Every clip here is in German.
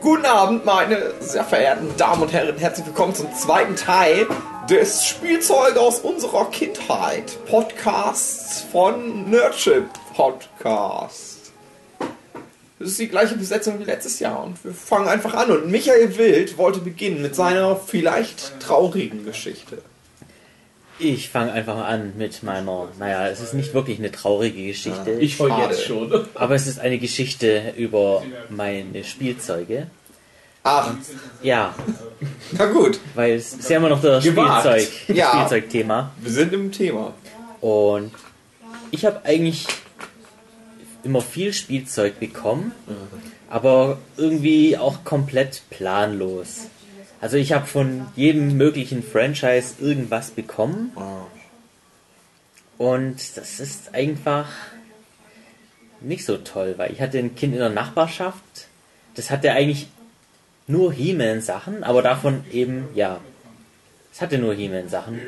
Guten Abend, meine sehr verehrten Damen und Herren. Herzlich willkommen zum zweiten Teil des Spielzeug aus unserer Kindheit. Podcasts von Nerdship Podcast. Das ist die gleiche Besetzung wie letztes Jahr und wir fangen einfach an. Und Michael Wild wollte beginnen mit seiner vielleicht traurigen Geschichte. Ich fange einfach mal an mit meiner, naja, es ist nicht wirklich eine traurige Geschichte. Ich Schade. jetzt schon. Aber es ist eine Geschichte über meine Spielzeuge. Ach, Ja, na gut, weil es ist ja immer noch das Gewagt. Spielzeug, Ja. Spielzeugthema. wir sind im Thema. Und ich habe eigentlich immer viel Spielzeug bekommen, aber irgendwie auch komplett planlos. Also ich habe von jedem möglichen Franchise irgendwas bekommen. Und das ist einfach nicht so toll, weil ich hatte ein Kind in der Nachbarschaft, das hatte eigentlich nur He-Man-Sachen, aber davon eben, ja, es hatte nur He-Man-Sachen.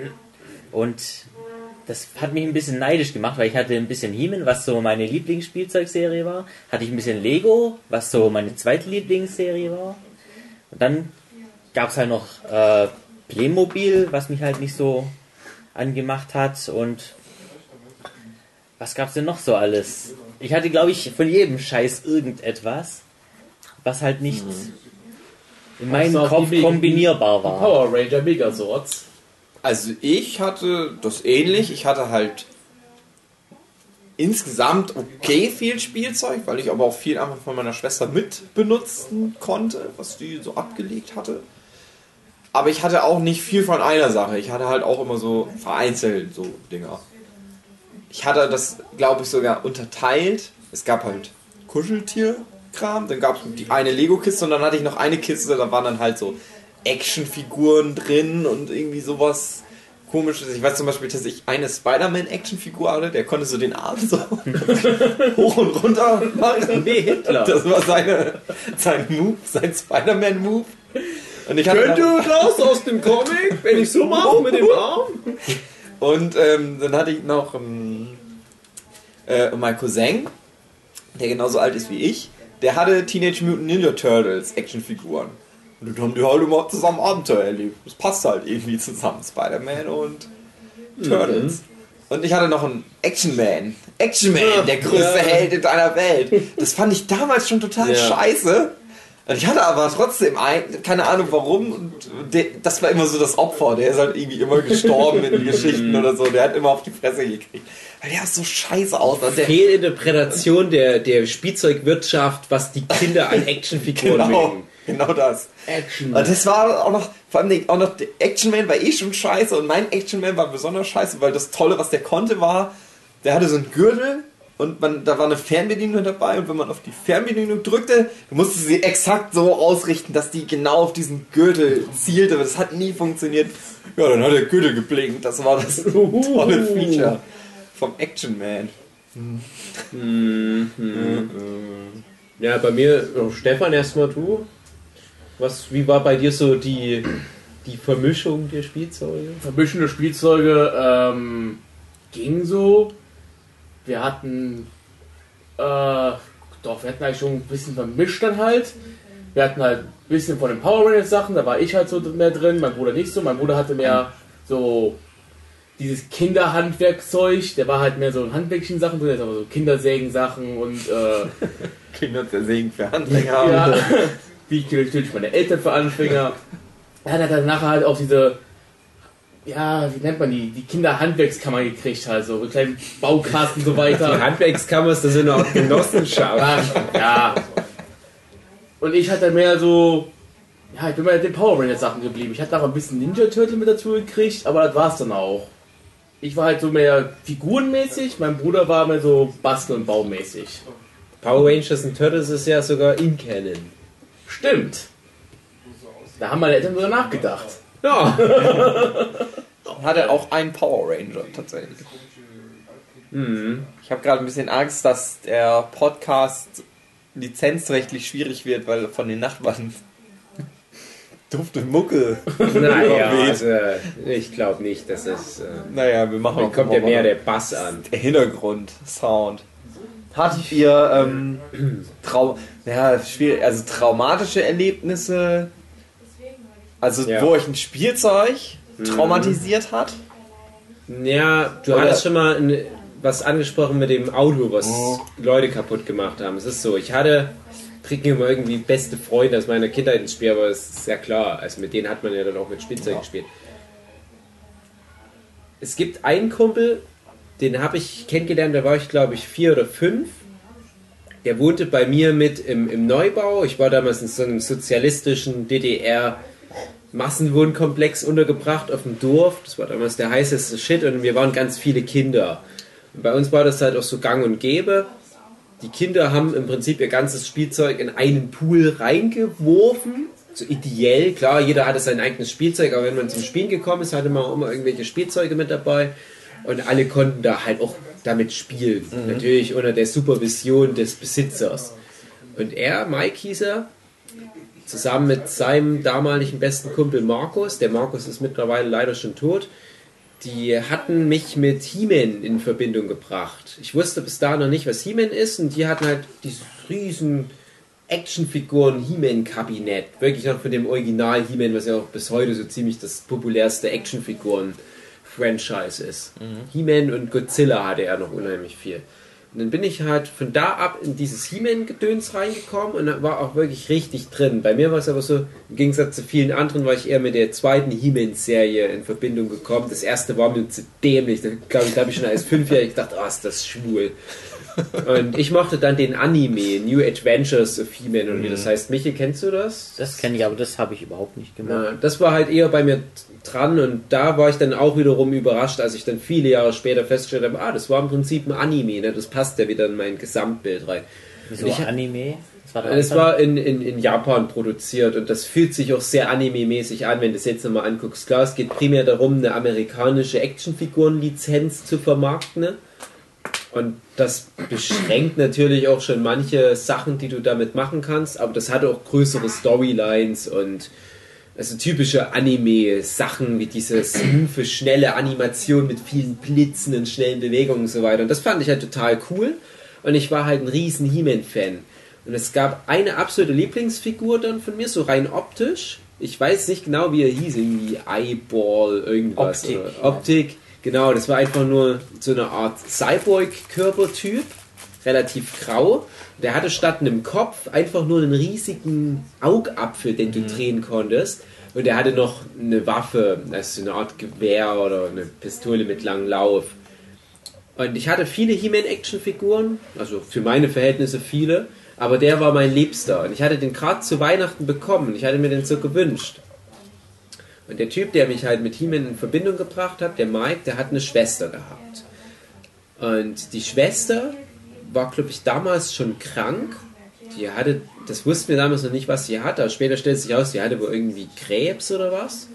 Und das hat mich ein bisschen neidisch gemacht, weil ich hatte ein bisschen He-Man, was so meine Lieblingsspielzeugserie war. Hatte ich ein bisschen Lego, was so meine zweite Lieblingsserie war. Und dann gab es halt noch äh, Playmobil, was mich halt nicht so angemacht hat. Und was gab's denn noch so alles? Ich hatte, glaube ich, von jedem Scheiß irgendetwas, was halt nicht in meinem auch Kopf kombinierbar war. Power Ranger Megasorts. Also ich hatte das ähnlich. Ich hatte halt insgesamt okay viel Spielzeug, weil ich aber auch viel einfach von meiner Schwester mit benutzen konnte, was die so abgelegt hatte. Aber ich hatte auch nicht viel von einer Sache. Ich hatte halt auch immer so vereinzelt so Dinger. Ich hatte das, glaube ich, sogar unterteilt. Es gab halt Kuscheltierkram, dann gab es die eine Lego-Kiste und dann hatte ich noch eine Kiste, da waren dann halt so Actionfiguren drin und irgendwie sowas komisches. Ich weiß zum Beispiel, dass ich eine Spider-Man-Actionfigur hatte, der konnte so den Arm so hoch und runter machen. Wie Hitler. Das war seine, sein Move, sein Spider-Man-Move. Und ich hatte Könnt ihr das aus dem Comic, wenn ich so mache mit dem Arm? Und ähm, dann hatte ich noch ähm, äh, mein Cousin, der genauso alt ist wie ich, der hatte Teenage Mutant Ninja Turtles Actionfiguren. Und dann haben die halt immer zusammen Abenteuer erlebt. Das passt halt irgendwie zusammen, Spider-Man und Turtles. Und ich hatte noch einen Action Man. Action Man, der größte Ja. Held in deiner Welt. Das fand ich damals schon total Ja. scheiße. Und ich hatte aber trotzdem ein, keine Ahnung warum, und der, das war immer so das Opfer. Der ist halt irgendwie immer gestorben in Geschichten oder so. Der hat immer auf die Fresse gekriegt. Weil der so scheiße aussah. Der, Fehlinterpretation der, der Spielzeugwirtschaft, was die Kinder an Actionfiguren genau, mögen. genau das. Action. Und das war auch noch, vor allem den- auch noch, der Action Man war eh schon scheiße und mein Action Man war besonders scheiße, weil das Tolle, was der konnte, war, der hatte so einen Gürtel und man, da war eine Fernbedienung dabei und wenn man auf die Fernbedienung drückte, dann musste sie exakt so ausrichten, dass die genau auf diesen Gürtel zielte, aber das hat nie funktioniert. Ja, dann hat der Gürtel geblinkt, das war das tolle Feature vom Action Man. Ja, bei mir, oh, Stefan, erstmal du. Was, wie war bei dir so die, die Vermischung der Spielzeuge? Vermischende Spielzeuge ähm, ging so. Wir hatten, äh, doch, wir hatten eigentlich schon ein bisschen vermischt dann halt. Wir hatten halt ein bisschen von den Power Rangers Sachen, da war ich halt so mehr drin, mein Bruder nicht so. Mein Bruder hatte mehr so dieses Kinderhandwerkzeug, der war halt mehr so in handwerklichen Sachen drin, aber so Kindersägen-Sachen und äh, Kinder der Segen für Anfänger haben. Ja, wie ich natürlich meine Eltern für Anfänger. Er hat dann nachher halt auch diese, ja, wie nennt man die, die Kinderhandwerkskammer gekriegt, halt so, mit kleinen Baukasten und so Die weiter. Handwerkskammers, das sind auch Genossenschaft. Ja, ja. Und ich hatte mehr so, ja, ich bin bei den Power Rangers Sachen geblieben. Ich hatte noch ein bisschen Ninja Turtle mit dazu gekriegt, aber das war's dann auch. Ich war halt so mehr figurenmäßig, mein Bruder war mehr so bastel- und baumäßig. Power Rangers und Turtles ist ja sogar in Canon. Stimmt. Da haben meine Eltern sogar nachgedacht. Ja. hatte auch einen Power Ranger tatsächlich. Ich habe gerade ein bisschen Angst, dass der Podcast lizenzrechtlich schwierig wird, weil von den Nachbarn dufte Mucke. Naja, also, ich glaube nicht, dass es. Äh, Naja, wir machen dann auch kommt ja mehr der Bass an. der Hintergrund, Sound. Hattet ihr ähm, Trau ja, schwierig, also traumatische Erlebnisse? Also Ja. wo euch ein Spielzeug traumatisiert hat? Ja, du Oder- hattest schon mal ein, was angesprochen mit dem Auto, was Oh. Leute kaputt gemacht haben. Es ist so, ich hatte, kriegen immer irgendwie beste Freunde aus meiner Kindheit ins Spiel, aber es ist ja klar, also mit denen hat man ja dann auch mit Spielzeug Ja. gespielt. Es gibt einen Kumpel, den habe ich kennengelernt, da war ich glaube ich vier oder fünf. Der wohnte bei mir mit im, im Neubau. Ich war damals in so einem sozialistischen DDR Massenwohnkomplex untergebracht auf dem Dorf. Das war damals der heißeste Shit und wir waren ganz viele Kinder. Und bei uns war das halt auch so gang und gäbe. Die Kinder haben im Prinzip ihr ganzes Spielzeug in einen Pool reingeworfen. So ideell, klar, jeder hatte sein eigenes Spielzeug, aber wenn man zum Spielen gekommen ist, hatte man auch immer irgendwelche Spielzeuge mit dabei. Und alle konnten da halt auch damit spielen. Natürlich unter der Supervision des Besitzers. Und er, Mike hieß er, zusammen mit seinem damaligen besten Kumpel Markus, der Markus ist mittlerweile leider schon tot, die hatten mich mit He-Man in Verbindung gebracht. Ich wusste bis da noch nicht, was He-Man ist und die hatten halt dieses riesen Actionfiguren He-Man-Kabinett. Wirklich noch von dem Original He-Man, was ja auch bis heute so ziemlich das populärste Actionfiguren-Franchise ist. He-Man und Godzilla hatte er noch unheimlich viel. Und dann bin ich halt von da ab in dieses He-Man-Gedöns reingekommen und war auch wirklich richtig drin. Bei mir war es aber so, im Gegensatz zu vielen anderen, war ich eher mit der zweiten He-Man-Serie in Verbindung gekommen. Das erste war mir zu dämlich. Da glaube ich, da habe ich schon als Fünfjähriger gedacht, oh, ist das schwul. Und ich mochte dann den Anime, New Adventures of He-Man oder wie das heißt. Michael, kennst du das? Das kenne ich, aber das habe ich überhaupt nicht gemacht. Ja, das war halt eher bei mir dran und da war ich dann auch wiederum überrascht, als ich dann viele Jahre später festgestellt habe, ah, das war im Prinzip ein Anime, ne? das passt ja wieder in mein Gesamtbild rein. Wieso ich- Anime? Das war Es war in, in, in Japan produziert und das fühlt sich auch sehr anime-mäßig an, wenn du es jetzt nochmal anguckst. Klar, es geht primär darum, eine amerikanische Actionfiguren-Lizenz zu vermarkten. Ne? Und das beschränkt natürlich auch schon manche Sachen, die du damit machen kannst, aber das hat auch größere Storylines und also typische Anime-Sachen wie diese smooth, schnelle Animation mit vielen Blitzen und schnellen Bewegungen und so weiter. Und das fand ich halt total cool. Und ich war halt ein riesen He-Man-Fan. Und es gab eine absolute Lieblingsfigur dann von mir, so rein optisch. Ich weiß nicht genau, wie er hieß, irgendwie Eyeball, irgendwas. Optik. Optik, genau. Das war einfach nur so eine Art Cyborg-Körpertyp, relativ grau. Der hatte statt einem Kopf einfach nur einen riesigen Augapfel, den du drehen konntest. Und er hatte noch eine Waffe, also eine Art Gewehr oder eine Pistole mit langem Lauf. Und ich hatte viele He-Man-Action-Figuren, also für meine Verhältnisse viele, aber der war mein Liebster. Und ich hatte den gerade zu Weihnachten bekommen. Ich hatte mir den so gewünscht. Und der Typ, der mich halt mit He-Man in Verbindung gebracht hat, der Mike, der hat eine Schwester gehabt. Und die Schwester war, glaube ich, damals schon krank. Die hatte, das wussten wir damals noch nicht, was sie hatte, aber später stellt sich raus, sie hatte wohl irgendwie Krebs oder was.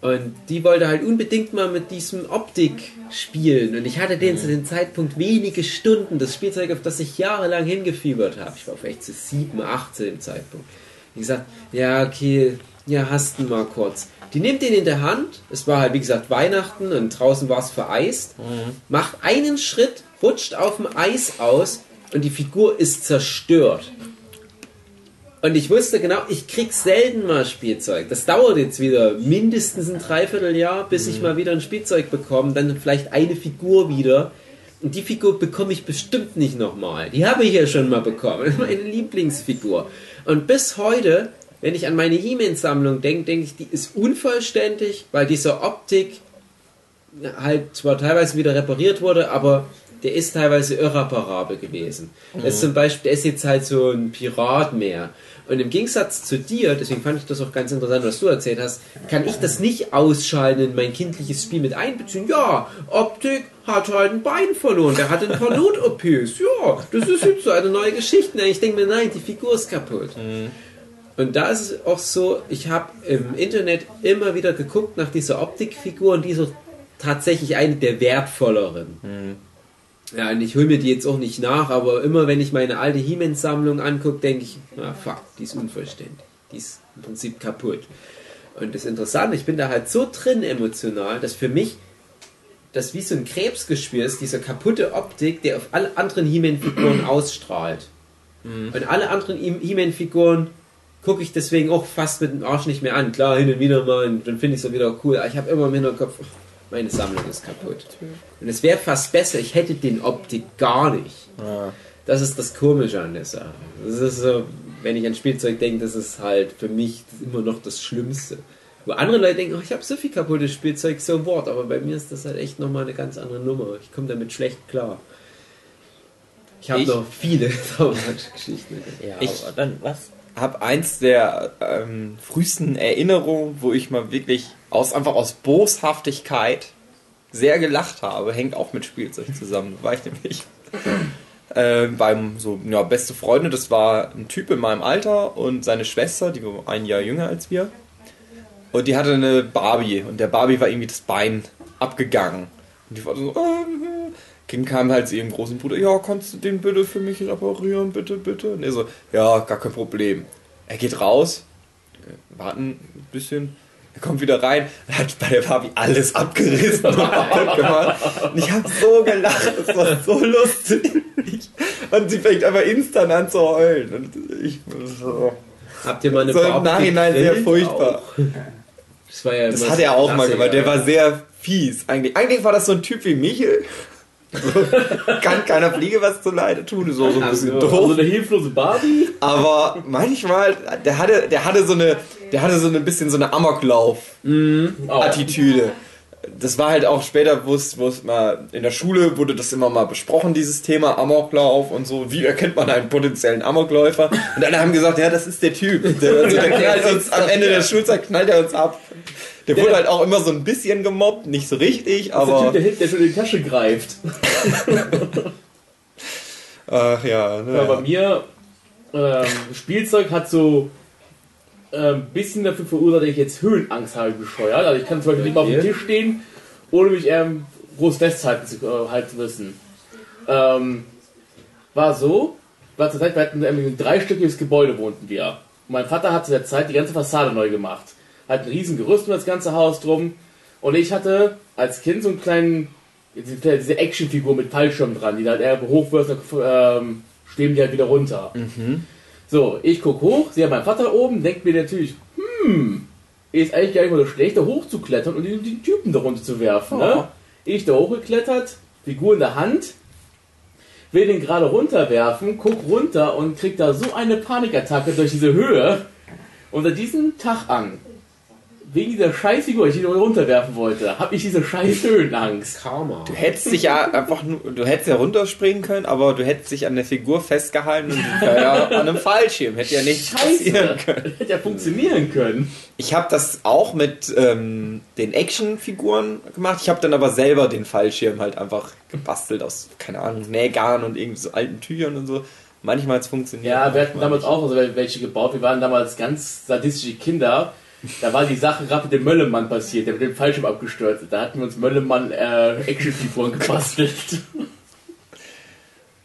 Und die wollte halt unbedingt mal mit diesem Optik spielen. Und ich hatte den zu dem Zeitpunkt wenige Stunden, das Spielzeug, auf das ich jahrelang hingefiebert habe. Ich war vielleicht so 7, 8 zu dem Zeitpunkt. Ich gesagt, ja, okay, ja, hast du mal kurz. Die nimmt den in der Hand. Es war halt, wie gesagt, Weihnachten und draußen war es vereist. Macht einen Schritt, rutscht auf dem Eis aus und die Figur ist zerstört. Und ich wusste genau, ich krieg selten mal Spielzeug. Das dauert jetzt wieder mindestens ein Dreivierteljahr, bis ich mal wieder ein Spielzeug bekomme. Dann vielleicht eine Figur wieder. Und die Figur bekomme ich bestimmt nicht nochmal. Die habe ich ja schon mal bekommen. Meine Lieblingsfigur. Und bis heute, wenn ich an meine He-Man-Sammlung denke, denke ich, die ist unvollständig, weil diese Optik halt zwar teilweise wieder repariert wurde, aber der ist teilweise irreparabel gewesen. Das ist zum Beispiel, der ist jetzt halt so ein Pirat mehr. Und im Gegensatz zu dir, deswegen fand ich das auch ganz interessant, was du erzählt hast, kann ich das nicht ausschalten in mein kindliches Spiel mit einbeziehen. Ja, Optik hat halt ein Bein verloren, der hat ein paar Not-OPs. Ja, das ist jetzt so eine neue Geschichte. Ich denke mir, nein, die Figur ist kaputt. Und da ist es auch so, ich habe im Internet immer wieder geguckt nach dieser Optikfigur und die ist auch tatsächlich eine der wertvolleren. Ja, und ich hole mir die jetzt auch nicht nach, aber immer wenn ich meine alte He-Man-Sammlung angucke, denke ich, na fuck, die ist unvollständig. Die ist im Prinzip kaputt. Und das Interessante, ich bin da halt so drin emotional, dass für mich das wie so ein Krebsgeschwür ist, diese kaputte Optik, der auf alle anderen He-Man-Figuren ausstrahlt. Und alle anderen He-Man-Figuren gucke ich deswegen auch fast mit dem Arsch nicht mehr an. Klar, hin und wieder mal, und dann finde ich es wieder cool. Aber ich habe immer im Hinterkopf, ach, meine Sammlung ist kaputt. Und es wäre fast besser, ich hätte den Optik gar nicht. Das ist das Komische an der Sache. Das ist so, wenn ich an Spielzeug denke, das ist halt für mich immer noch das Schlimmste. Wo andere Leute denken, oh, ich habe so viel kaputtes Spielzeug, so what, aber bei mir ist das halt echt nochmal eine ganz andere Nummer. Ich komme damit schlecht klar. Ich habe noch viele traumatische Geschichten. Ja, Ich- aber dann was? Habe eins der ähm, frühesten Erinnerungen, wo ich mal wirklich aus einfach aus Boshaftigkeit sehr gelacht habe, hängt auch mit Spielzeug zusammen. Da war ich nämlich äh, beim so ja, beste Freunde, das war ein Typ in meinem Alter und seine Schwester, die war ein Jahr jünger als wir. Und die hatte eine Barbie und der Barbie war irgendwie das Bein abgegangen. Und die war so, äh, Kind kam halt zu ihrem großen Bruder, ja, kannst du den bitte für mich reparieren, bitte, bitte? Und er so, ja, gar kein Problem. Er geht raus, äh, warten ein bisschen, er kommt wieder rein, hat bei der Barbie alles abgerissen und kaputt gemacht. Und ich habe so gelacht, das war so lustig. Und sie fängt aber instant an zu heulen. Und ich so, Habt ihr mal eine so im Barbie Nachhinein sehr furchtbar. Auch. Das war ja Das hat er auch mal gemacht. Der war sehr fies. Eigentlich, eigentlich war das so ein Typ wie Michel. So, Kann keiner Fliege was zu leide tun. Auch so ein bisschen Also doof. eine hilflose Barbie? Aber manchmal, der hatte, der hatte so eine, der hatte so ein bisschen so eine Amoklauf-Attitüde. Das war halt auch später, wo es, mal in der Schule wurde das immer mal besprochen, dieses Thema Amoklauf und so. Wie erkennt man einen potenziellen Amokläufer? Und alle haben gesagt, ja, das ist der Typ. Der, also der knallt uns am Ende der Schulzeit knallt er uns ab. Der wurde halt auch immer so ein bisschen gemobbt, nicht so richtig, Das ist der aber. Typ, der, hinten- der schon in die Tasche greift. Ach ja, ne, Ja, bei mir, ähm, Spielzeug hat so ein ähm, bisschen dafür verursacht, dass ich jetzt Höhenangst habe, bescheuert. Also ich kann zum Beispiel nicht mal auf dem Tisch stehen, ohne mich ähm, groß festhalten zu äh, halten müssen. Ähm, war so, war zur Zeit, wir hatten ein dreistöckiges Gebäude wohnten wir. Und mein Vater hat zu der Zeit die ganze Fassade neu gemacht. Hat ein riesen Gerüst um das ganze Haus drum. Und ich hatte als Kind so einen kleinen, diese diese Actionfigur mit Fallschirm dran, die da halt eher hochwirft, dann ähm, schweben die halt wieder runter. So, ich guck hoch, sehe meinen Vater oben, denkt mir natürlich, hm, ist eigentlich gar nicht mal so schlecht, da hochzuklettern und den, den Typen da runter zu werfen. Ne? Ich da hochgeklettert, Figur in der Hand, will den gerade runterwerfen, guck runter und krieg da so eine Panikattacke durch diese Höhe. Unter diesem Tag an, wegen dieser Scheißfigur, die ich ihn runterwerfen wollte, habe ich diese scheiß Höhenangst. Karma. Du hättest dich ja einfach nur, du hättest ja runterspringen können, aber du hättest dich an der Figur festgehalten und ja an einem Fallschirm. Hätte ja nicht passieren Scheiße, können. hätte ja funktionieren können. Ich habe das auch mit ähm, den Actionfiguren gemacht. Ich habe dann aber selber den Fallschirm halt einfach gebastelt aus, keine Ahnung, Nähgarn und irgendwie so alten Tüchern und so. Manchmal hat es funktioniert. Ja, wir hatten damals auch also welche gebaut. Wir waren damals ganz sadistische Kinder. Da war die Sache gerade mit dem Möllemann passiert, der mit dem Fallschirm abgestürzt ist. Da hatten wir uns Möllemann äh, Actionfiguren gebastelt.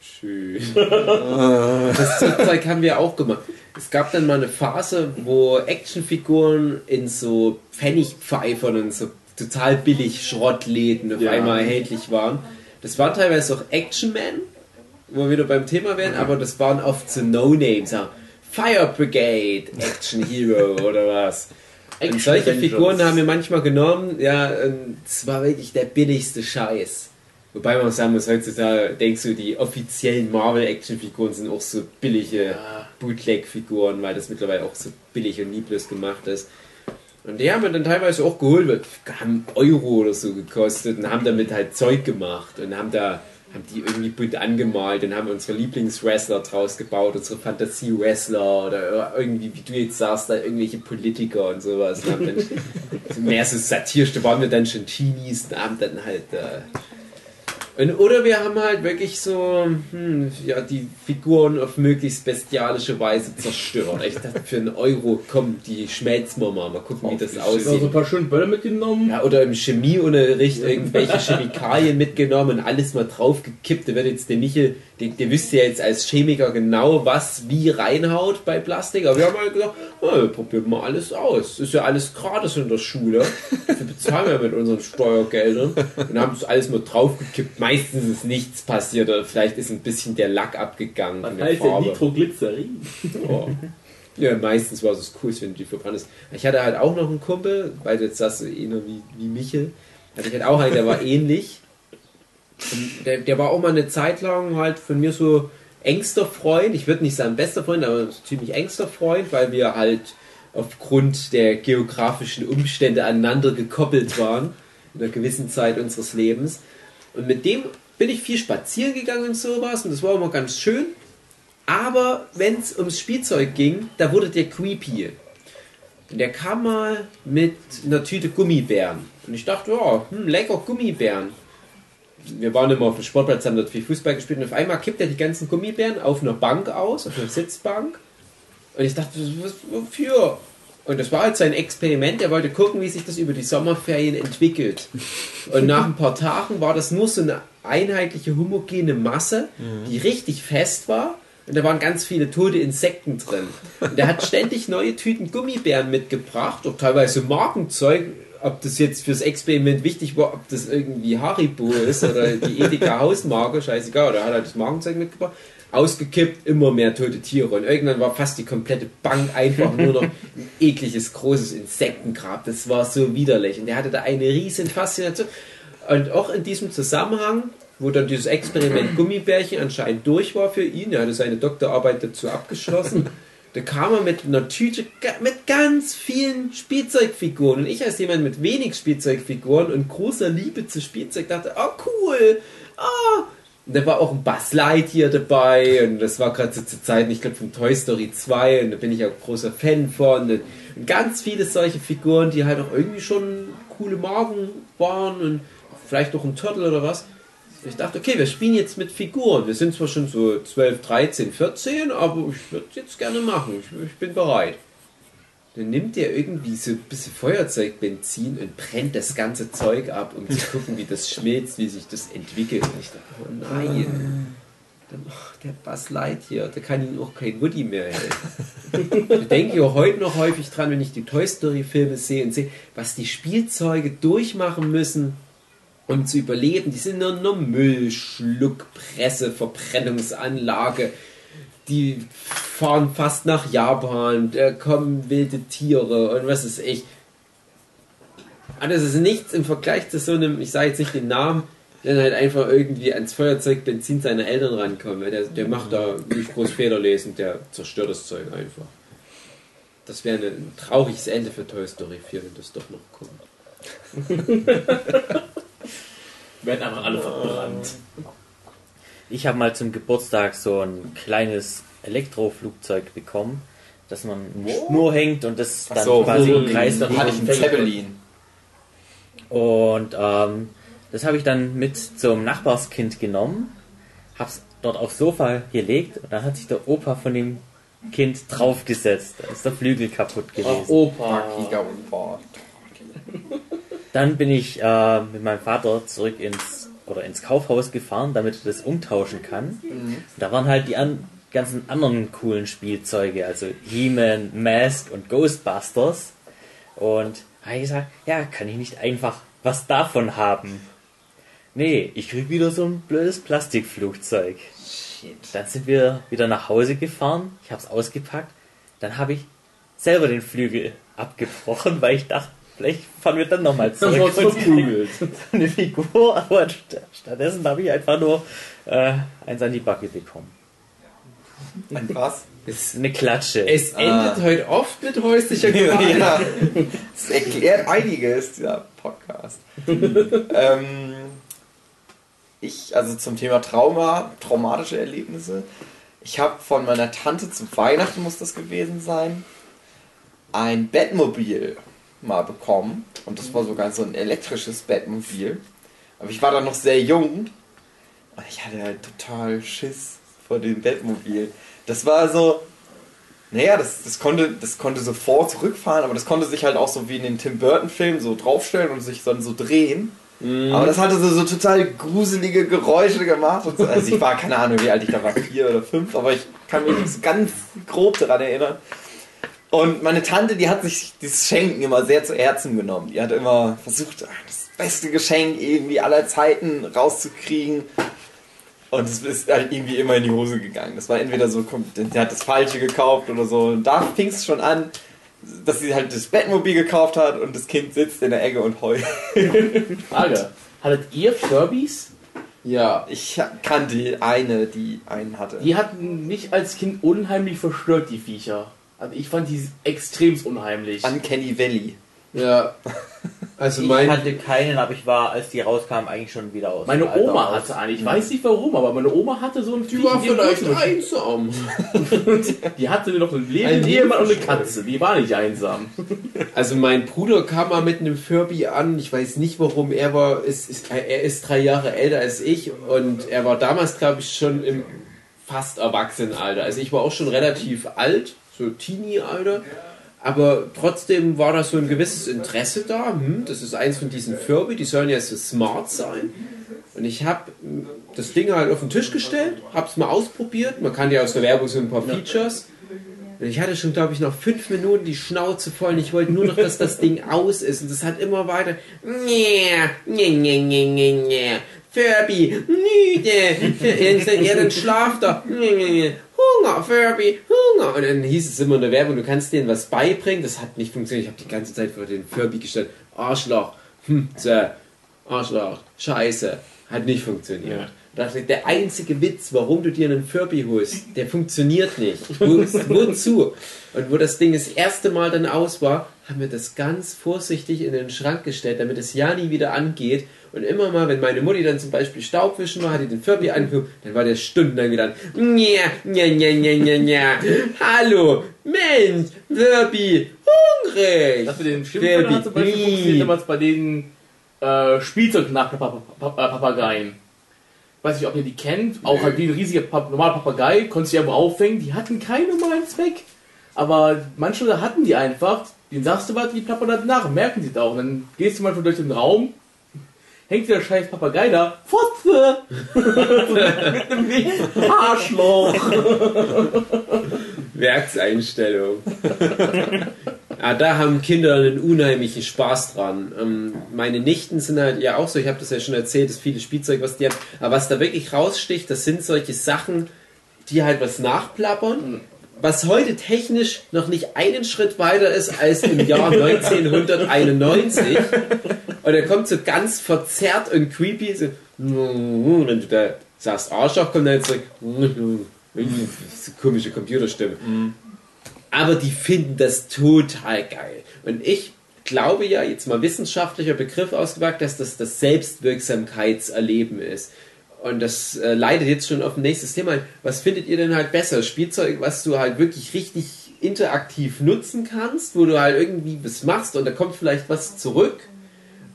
Schön. das Zeug haben wir auch gemacht. Es gab dann mal eine Phase, wo Actionfiguren in so Pfennigpfeifern und so total billig Schrottläden auf Ja. einmal erhältlich waren. Das waren teilweise auch Action Man, wo wir wieder beim Thema wären, aber das waren oft so No-Names. Ja. Fire Brigade, Action Hero oder was. Und solche. Figuren haben wir manchmal genommen, ja, und es war wirklich der billigste Scheiß. Wobei man auch sagen muss, heutzutage denkst du, die offiziellen Marvel-Action-Figuren sind auch so billige Ja. Bootleg-Figuren, weil das mittlerweile auch so billig und lieblos gemacht ist. Und die haben wir dann teilweise auch geholt, haben Euro oder so gekostet und haben damit halt Zeug gemacht und haben da haben die irgendwie bunt angemalt und haben unsere Lieblingswrestler draus gebaut, unsere Fantasie-Wrestler oder irgendwie, wie du jetzt sagst, da irgendwelche Politiker und sowas. Und haben dann mehr so satirisch, da waren wir dann schon Teenies und haben dann halt äh, oder wir haben halt wirklich so hm, ja, die Figuren auf möglichst bestialische Weise zerstört. Ich dachte, für einen Euro kommt die schmelzen wir mal. Mal gucken, wie das Also so aussieht. ein paar schöne Böller mitgenommen. Ja, oder im Chemieunterricht irgendwelche Chemikalien mitgenommen und alles mal draufgekippt. Da wird jetzt der Michel, der, der wüsste ja jetzt als Chemiker genau, was wie reinhaut bei Plastik. Aber wir haben halt gesagt, oh, probiert mal alles aus. Ist ja alles gratis in der Schule. Wir bezahlen ja mit unseren Steuergeldern. Und haben das alles mal draufgekippt. Meistens ist nichts passiert oder vielleicht ist ein bisschen der Lack abgegangen. Was heißt denn. Nitroglycerin? Oh. Ja, meistens war es das Coolste, wenn du die verbrannst. Ich hatte halt auch noch einen Kumpel, weil jetzt sagst du nur wie, wie Michel. Hatte ich halt auch einen, der war ähnlich. Der, der war auch mal eine Zeit lang halt von mir so engster Freund. Ich würde nicht sagen bester Freund, aber so ziemlich engster Freund, weil wir halt aufgrund der geografischen Umstände aneinander gekoppelt waren in einer gewissen Zeit unseres Lebens. Und mit dem bin ich viel spazieren gegangen und sowas und das war immer ganz schön. Aber wenn es ums Spielzeug ging, da wurde der creepy. Und der kam mal mit einer Tüte Gummibären. Und ich dachte, ja, hm, lecker Gummibären. Wir waren immer auf dem Sportplatz, haben dort viel Fußball gespielt und auf einmal kippt er die ganzen Gummibären auf einer Bank aus, auf einer Sitzbank. Und ich dachte, was, wofür? Und das war halt sein Experiment. Er wollte gucken, wie sich das über die Sommerferien entwickelt. Und nach ein paar Tagen war das nur so eine einheitliche, homogene Masse, die richtig fest war. Und da waren ganz viele tote Insekten drin. Und er hat ständig neue Tüten Gummibären mitgebracht, auch teilweise Markenzeug. Ob das jetzt fürs Experiment wichtig war, ob das irgendwie Haribo ist oder die Edeka Hausmarke, scheißegal, oder hat er das Markenzeug mitgebracht. Ausgekippt, immer mehr tote Tiere. Und irgendwann war fast die komplette Bank einfach nur noch ein ekliges, großes Insektengrab. Das war so widerlich. Und er hatte da eine riesen Faszination. Und auch in diesem Zusammenhang, wo dann dieses Experiment Gummibärchen anscheinend durch war für ihn, er hatte seine Doktorarbeit dazu abgeschlossen, da kam er mit einer Tüte mit ganz vielen Spielzeugfiguren. Und ich als jemand mit wenig Spielzeugfiguren und großer Liebe zu Spielzeug dachte, oh cool, ah. Und da war auch ein Buzz Lightyear dabei und das war gerade so zur Zeit, ich glaube, von Toy Story 2 und da bin ich auch großer Fan von. Und, und ganz viele solche Figuren, die halt auch irgendwie schon coole Marken waren und vielleicht auch ein Turtle oder was. Ich dachte, okay, wir spielen jetzt mit Figuren. Wir sind zwar schon so 12, 13, 14, aber ich würde jetzt gerne machen. Ich, ich bin bereit. Dann nimmt er irgendwie so ein bisschen Feuerzeugbenzin und brennt das ganze Zeug ab, um zu gucken, wie das schmilzt, wie sich das entwickelt. Und ich dachte, oh nein. Dann, ach, der Buzz Lightyear, da kann ihm auch kein Woody mehr helfen. da denke ich auch heute noch häufig dran, wenn ich die Toy Story Filme sehe und sehe, was die Spielzeuge durchmachen müssen, um zu überleben. Die sind nur, nur Müll, Schluckpresse, Verbrennungsanlage. Die fahren fast nach Japan, da kommen wilde Tiere und was ist ich. Aber das ist nichts im Vergleich zu so einem, ich sage jetzt nicht den Namen, der halt einfach irgendwie ans Feuerzeugbenzin seiner Eltern rankommt. weil Der, der macht da nicht groß Federlesen, der zerstört das Zeug einfach. Das wäre ein trauriges Ende für Toy Story 4, wenn das doch noch kommt. Werden einfach alle verbrannt. Ich habe mal zum Geburtstag so ein kleines Elektroflugzeug bekommen, dass man eine Schnur hängt und das dann so, quasi so im Kreis dann hatte ich einen Zeppelin. Und ähm, das habe ich dann mit zum Nachbarskind genommen, hab's dort aufs Sofa gelegt und dann hat sich der Opa von dem Kind draufgesetzt. Da ist der Flügel kaputt Ach, gewesen. Opa. Und Bord. Dann bin ich äh, mit meinem Vater zurück ins oder ins Kaufhaus gefahren, damit er das umtauschen kann. Da waren halt die an, ganzen anderen coolen Spielzeuge, also He-Man, Mask und Ghostbusters. Und habe ich gesagt, ja, kann ich nicht einfach was davon haben? Nee, ich krieg wieder so ein blödes Plastikflugzeug. Dann sind wir wieder nach Hause gefahren, ich habe es ausgepackt, dann habe ich selber den Flügel abgebrochen, weil ich dachte, vielleicht fahren wir dann nochmal Das zurück war und kriegen verprügelt. eine Figur, aber st- stattdessen habe ich einfach nur äh, eins an die Backe bekommen. Ein was? Es, Eine Klatsche. es endet Ah. heute oft mit häuslicher Gewalt. ja, das erklärt einiges, dieser Podcast. ähm, ich, also zum Thema Trauma, traumatische Erlebnisse. Ich habe von meiner Tante zu Weihnachten, muss das gewesen sein, ein Bettmobil mal bekommen. Und das war sogar so ein elektrisches Bettmobil. Aber ich war da noch sehr jung. Und ich hatte halt total Schiss vor dem Batmobil. Das war so, naja, das, das, konnte, das konnte so vor zurückfahren, aber das konnte sich halt auch so wie in den Tim Burton-Filmen so draufstellen und sich dann so drehen. Aber das hatte so, so total gruselige Geräusche gemacht. Und so. Also ich war, keine Ahnung, wie alt ich da war, vier oder fünf, aber ich kann mich ganz grob daran erinnern. Und meine Tante, die hat sich dieses Schenken immer sehr zu Herzen genommen. Die hat immer versucht, das beste Geschenk irgendwie aller Zeiten rauszukriegen. Und es ist halt irgendwie immer in die Hose gegangen. Das war entweder so, der hat das Falsche gekauft oder so. Und da fing es schon an, dass sie halt das Bettmobil gekauft hat und das Kind sitzt in der Ecke und heult. Frage. Hattet ihr Furbies? Ja, ich kannte eine, die einen hatte. Die hatten mich als Kind unheimlich verstört, die Viecher. Also ich fand die extrem unheimlich. Uncanny Valley. Ja. Also ich mein, hatte keinen, aber ich war, als die rauskamen, eigentlich schon wieder aus. Meine Oma hatte eine, ich weiß nicht warum, aber meine Oma hatte so ein die war vielleicht einsam. Die hatte noch einen Ein lebenden Ehemann und eine. Katze. Die war nicht einsam. Also mein Bruder kam mal mit einem Furby an. Ich weiß nicht warum. Er war, ist, ist, er ist drei Jahre älter als ich und er war damals, glaube ich, schon im fast Erwachsenenalter. Also ich war auch schon relativ alt, so Teenie-Alter. Aber trotzdem war da so ein gewisses Interesse da. Hm, das ist eins von diesen Furby, die sollen ja so smart sein. Und ich habe das Ding halt auf den Tisch gestellt, habe es mal ausprobiert. Man kann ja aus der Werbung so ein paar Features. Und ich hatte schon, glaube ich, noch fünf Minuten die Schnauze voll und ich wollte nur noch, dass das Ding aus ist. Und das hat immer weiter. Furby, müde. Ja, dann schlaf doch. Nee. Hunger, Furby, Hunger. Und dann hieß es immer in der Werbung, du kannst denen was beibringen. Das hat nicht funktioniert. Ich habe die ganze Zeit vor den Furby gestellt. Arschloch, hm, so. Arschloch, Scheiße. Hat nicht funktioniert. Da dachte der einzige Witz, warum du dir einen Furby holst, der funktioniert nicht. Wo, wozu? Und wo das Ding das erste Mal dann aus war, haben wir das ganz vorsichtig in den Schrank gestellt, damit es ja nie wieder angeht. Und immer mal, wenn meine Mutti dann zum Beispiel Staubwischen war, hat die den Furby angeguckt, dann war der stundenlang wieder an. Nja, nja, nja, nja, nja. Hallo, Mensch, Furby, hungrig. Das mit den Schimpfwörtern hat zum Beispiel Furby. funktioniert damals bei den äh, Spielzeug-Papageien. Weiß nicht, ob ihr die kennt. Auch halt wie ein riesiger Pap normaler Papagei, konntest du ja irgendwo aufhängen. Die hatten keinen normalen Zweck. Aber manche hatten die einfach. Den sagst du was, die plappern dann nach. Merken sie da auch. Und dann gehst du mal durch den Raum. Hängt der scheiß Papagei da. Fotze! Mit einem Weg. Arschloch! Werkseinstellung. ja, da haben Kinder einen unheimlichen Spaß dran. Ähm, meine Nichten sind halt ja auch so, ich habe das ja schon erzählt, das viele Spielzeug, was die haben. Aber was da wirklich raussticht, das sind solche Sachen, die halt was nachplappern. Was heute technisch noch nicht einen Schritt weiter ist als im Jahr 1991. Und er kommt so ganz verzerrt und creepy. So, wenn du da sagst Arschloch, kommt jetzt zurück. So komische Computerstimme. Aber die finden das total geil. Und ich glaube ja, jetzt mal wissenschaftlicher Begriff ausgepackt, dass das das Selbstwirksamkeitserleben ist. Und das äh, leitet jetzt schon auf ein nächstes Thema. Was findet ihr denn halt besser? Spielzeug, was du halt wirklich richtig interaktiv nutzen kannst, wo du halt irgendwie was machst und da kommt vielleicht was zurück?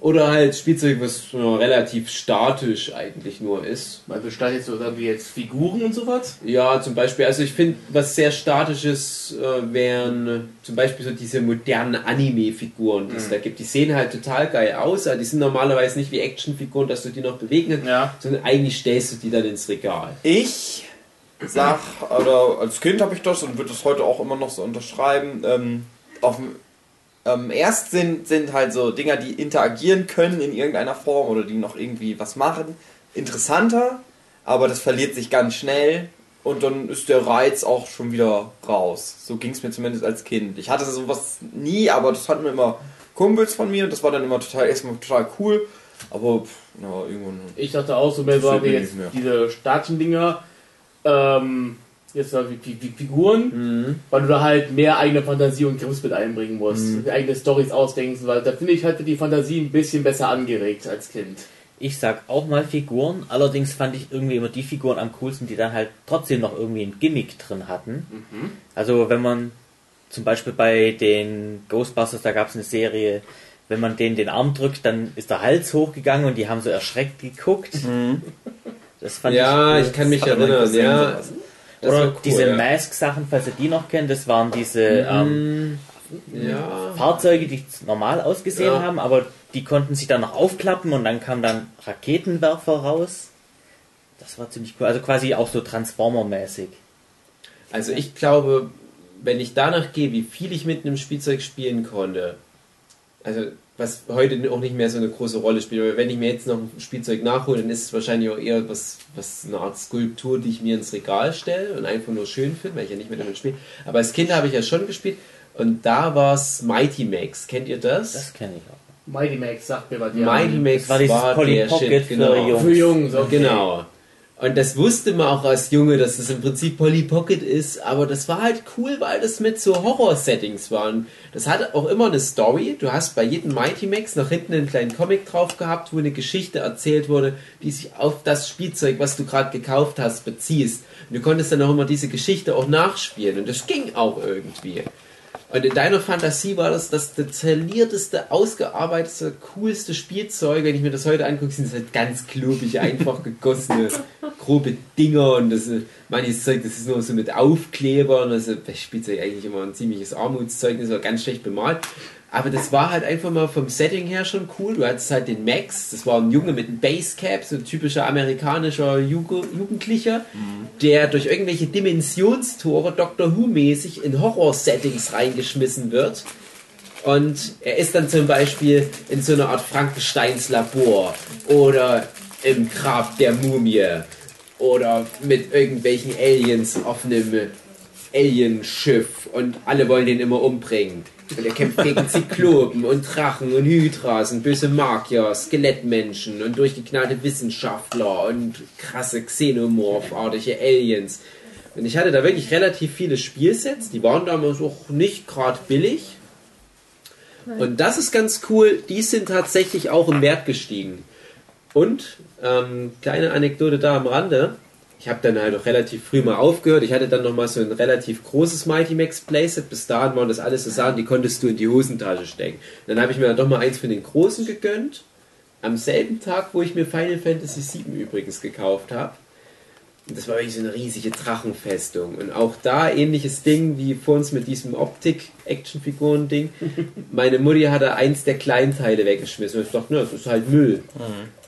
Oder halt Spielzeug, was relativ statisch eigentlich nur ist? Weil bestand jetzt so wie jetzt Figuren und sowas. Ja, zum Beispiel, also ich finde, was sehr statisches äh, wären äh, zum Beispiel so diese modernen Anime-Figuren, die es da gibt. Die sehen halt total geil aus, aber die sind normalerweise nicht wie Actionfiguren, dass du die noch bewegen kannst, Ja. sondern eigentlich stellst du die dann ins Regal. Ich sag, oder als Kind habe ich das und würde das heute auch immer noch so unterschreiben. Ähm, auf dem ähm, erst sind, sind halt so Dinger, die interagieren können in irgendeiner Form oder die noch irgendwie was machen, interessanter, aber das verliert sich ganz schnell und dann ist der Reiz auch schon wieder raus. So ging es mir zumindest als Kind. Ich hatte sowas nie, aber das hatten immer Kumpels von mir und das war dann immer total erstmal total cool, aber pff, ja, irgendwann. Ich dachte auch so mehr so jetzt diese Statuen-Dinger, ähm, jetzt mal wie, wie, wie Figuren, weil du da halt mehr eigene Fantasie und Grips mit einbringen musst, eigene Stories ausdenkst, weil da finde ich halt die Fantasie ein bisschen besser angeregt als Kind. Ich sag auch mal Figuren, allerdings fand ich irgendwie immer die Figuren am coolsten, die dann halt trotzdem noch irgendwie ein Gimmick drin hatten. Also wenn man zum Beispiel bei den Ghostbusters, da gab es eine Serie, wenn man denen den Arm drückt, dann ist der Hals hochgegangen und die haben so erschreckt geguckt. Das fand Ja, ich ich kann mich erinnern, ja. Cool, diese ja. Mask-Sachen, falls ihr die noch kennt, das waren diese ähm, Ja. Fahrzeuge, die normal ausgesehen Ja. haben, aber die konnten sich dann noch aufklappen und dann kamen dann Raketenwerfer raus. Das war ziemlich cool. Also quasi auch so Transformer-mäßig. Also ich glaube, wenn ich danach gehe, wie viel ich mit einem Spielzeug spielen konnte, also was heute auch nicht mehr so eine große Rolle spielt, aber wenn ich mir jetzt noch ein Spielzeug nachhole, dann ist es wahrscheinlich auch eher was, was eine Art Skulptur, die ich mir ins Regal stelle und einfach nur schön finde, weil ich ja nicht mehr damit spiele. Aber als Kind habe ich ja schon gespielt und da war es Mighty Max. Kennt ihr das? Das kenne ich auch. Mighty Max sagt mir was. ja. Mighty Max war Polly der Pocket Shit, für genau. Jungs. Für Jungs, okay. Genau. Und das wusste man auch als Junge, dass das im Prinzip Polly Pocket ist, aber das war halt cool, weil das mit so Horror-Settings war. Und das hatte auch immer eine Story. Du hast bei jedem Mighty Max nach hinten einen kleinen Comic drauf gehabt, wo eine Geschichte erzählt wurde, die sich auf das Spielzeug, was du gerade gekauft hast, beziehst. Und du konntest dann auch immer diese Geschichte auch nachspielen. Und das ging auch irgendwie. Und in deiner Fantasie war das das detaillierteste, ausgearbeitete, coolste Spielzeug. Wenn ich mir das heute angucke, sind es halt ganz klobige, einfach gegossene, grobe Dinger und das manches Zeug, das ist nur so mit Aufklebern. Also das Spielzeug eigentlich immer ein ziemliches Armutszeug, das war ganz schlecht bemalt. Aber das war halt einfach mal vom Setting her schon cool. Du hattest halt den Max, das war ein Junge mit einem Basecap, so ein typischer amerikanischer Jugendlicher, der durch irgendwelche Dimensionstore Doctor Who-mäßig in Horror-Settings reingeschmissen wird. Und er ist dann zum Beispiel in so einer Art Frankensteins Labor oder im Grab der Mumie oder mit irgendwelchen Aliens auf einem Alienschiff und alle wollen den immer umbringen. Und er kämpft gegen Zyklopen und Drachen und Hydras und böse Magier, Skelettmenschen und durchgeknallte Wissenschaftler und krasse Xenomorph-artige Aliens. Und ich hatte da wirklich relativ viele Spielsets, die waren damals auch nicht gerade billig. Und das ist ganz cool, die sind tatsächlich auch im Wert gestiegen. Und, ähm, kleine Anekdote da am Rande, ich habe dann halt auch relativ früh mal aufgehört. Ich hatte dann noch mal so ein relativ großes Mighty Max Playset. Bis dahin waren das alles so Sachen, die konntest du in die Hosentasche stecken. Dann habe ich mir dann doch mal eins von den großen gegönnt. Am selben Tag, wo ich mir Final Fantasy VII übrigens gekauft habe. Das war wirklich so eine riesige Drachenfestung. Und auch da ähnliches Ding wie vor uns mit diesem Optik-Actionfiguren-Ding. Meine Mutti hatte eins der Kleinteile weggeschmissen. Und ich dachte, das ist halt Müll.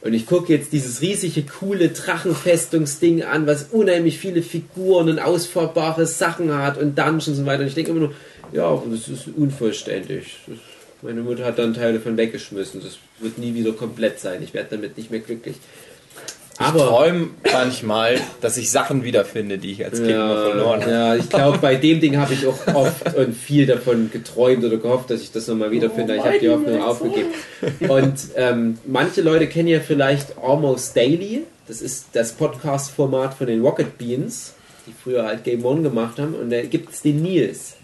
Und ich gucke jetzt dieses riesige, coole Drachenfestungsding an, was unheimlich viele Figuren und ausfahrbare Sachen hat und Dungeons und so weiter. Und ich denke immer nur, ja, das ist unvollständig. Das, meine Mutter hat dann Teile davon weggeschmissen. Das wird nie wieder komplett sein. Ich werde damit nicht mehr glücklich. Ich träume manchmal, dass ich Sachen wiederfinde, die ich als Kind immer verloren habe. ja, ich glaube, bei dem Ding habe ich auch oft und viel davon geträumt oder gehofft, dass ich das nochmal wiederfinde. ich habe die Hoffnung aufgegeben. Und ähm, manche Leute kennen ja vielleicht Almost Daily. Das ist das Podcast-Format von den Rocket Beans, die früher halt Game One gemacht haben. Und da gibt es den Nils.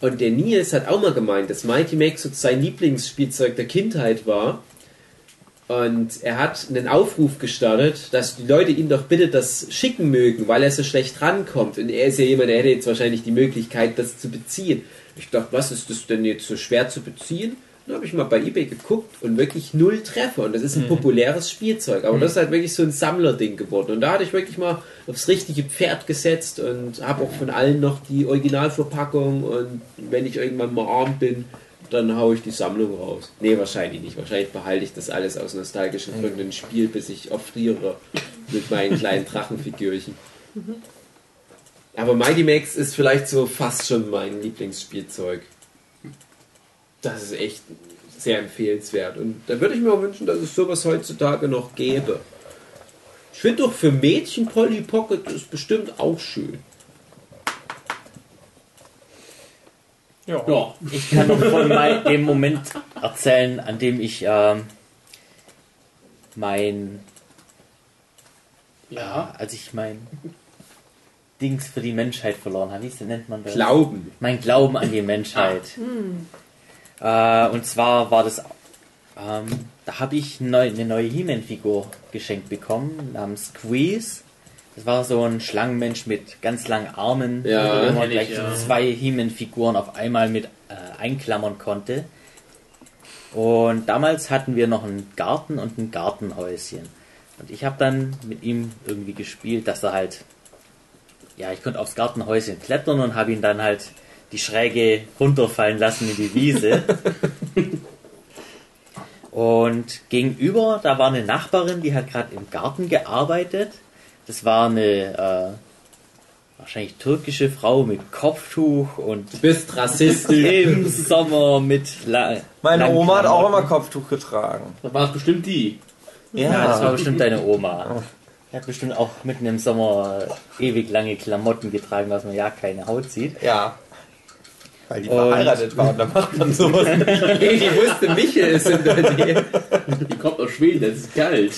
Und der Nils hat auch mal gemeint, dass Mighty Max so sein Lieblingsspielzeug der Kindheit war. Und er hat einen Aufruf gestartet, dass die Leute ihm doch bitte das schicken mögen, weil er so schlecht rankommt. Und er ist ja jemand, der hätte jetzt wahrscheinlich die Möglichkeit, das zu beziehen. Ich dachte, was ist das denn jetzt so schwer zu beziehen? Dann habe ich mal bei eBay geguckt und wirklich null Treffer. Und das ist ein populäres Spielzeug. Aber das ist halt wirklich so ein Sammlerding geworden. Und da hatte ich wirklich mal aufs richtige Pferd gesetzt und habe auch von allen noch die Originalverpackung. Und wenn ich irgendwann mal arm bin, dann haue ich die Sammlung raus. Nee, wahrscheinlich nicht. Wahrscheinlich behalte ich das alles aus nostalgischen Gründen im Spiel, bis ich offriere mit meinen kleinen Drachenfigürchen. Aber Mighty Max ist vielleicht so fast schon mein Lieblingsspielzeug. Das ist echt sehr empfehlenswert. Und da würde ich mir auch wünschen, dass es sowas heutzutage noch gäbe. Ich finde doch für Mädchen Polly Pocket ist bestimmt auch schön. Ja. Ja. Ich kann noch von mein, dem Moment erzählen, an dem ich ähm, mein, Ja. als ich mein Dings für die Menschheit verloren habe. Wie nennt man das? Glauben. Mein Glauben an die Menschheit. Äh, und zwar war das, ähm, da habe ich neu, eine neue He-Man-Figur geschenkt bekommen, namens Squeeze. Das war so ein Schlangenmensch mit ganz langen Armen, Ja, wo man kenn ich, gleich ja. zwei He-Man-Figuren auf einmal mit äh, einklammern konnte. Und damals hatten wir noch einen Garten und ein Gartenhäuschen. Und ich habe dann mit ihm irgendwie gespielt, dass er halt, ja, ich konnte aufs Gartenhäuschen klettern und habe ihn dann halt die Schräge runterfallen lassen in die Wiese. und gegenüber, da war eine Nachbarin, die hat gerade im Garten gearbeitet. Das war eine äh, wahrscheinlich türkische Frau mit Kopftuch und Du bist rassistisch. im Sommer mit la Meine Oma hat auch immer Kopftuch getragen. Da war es bestimmt die. Ja, das war bestimmt deine Oma. Die hat bestimmt auch mitten im Sommer ewig lange Klamotten getragen, dass man ja keine Haut sieht. Ja. Weil die Und- verheiratet war und dann macht man sowas nicht. Hey, die wusste, Michel ist in der Nähe. Die kommt aus Schweden, das ist kalt.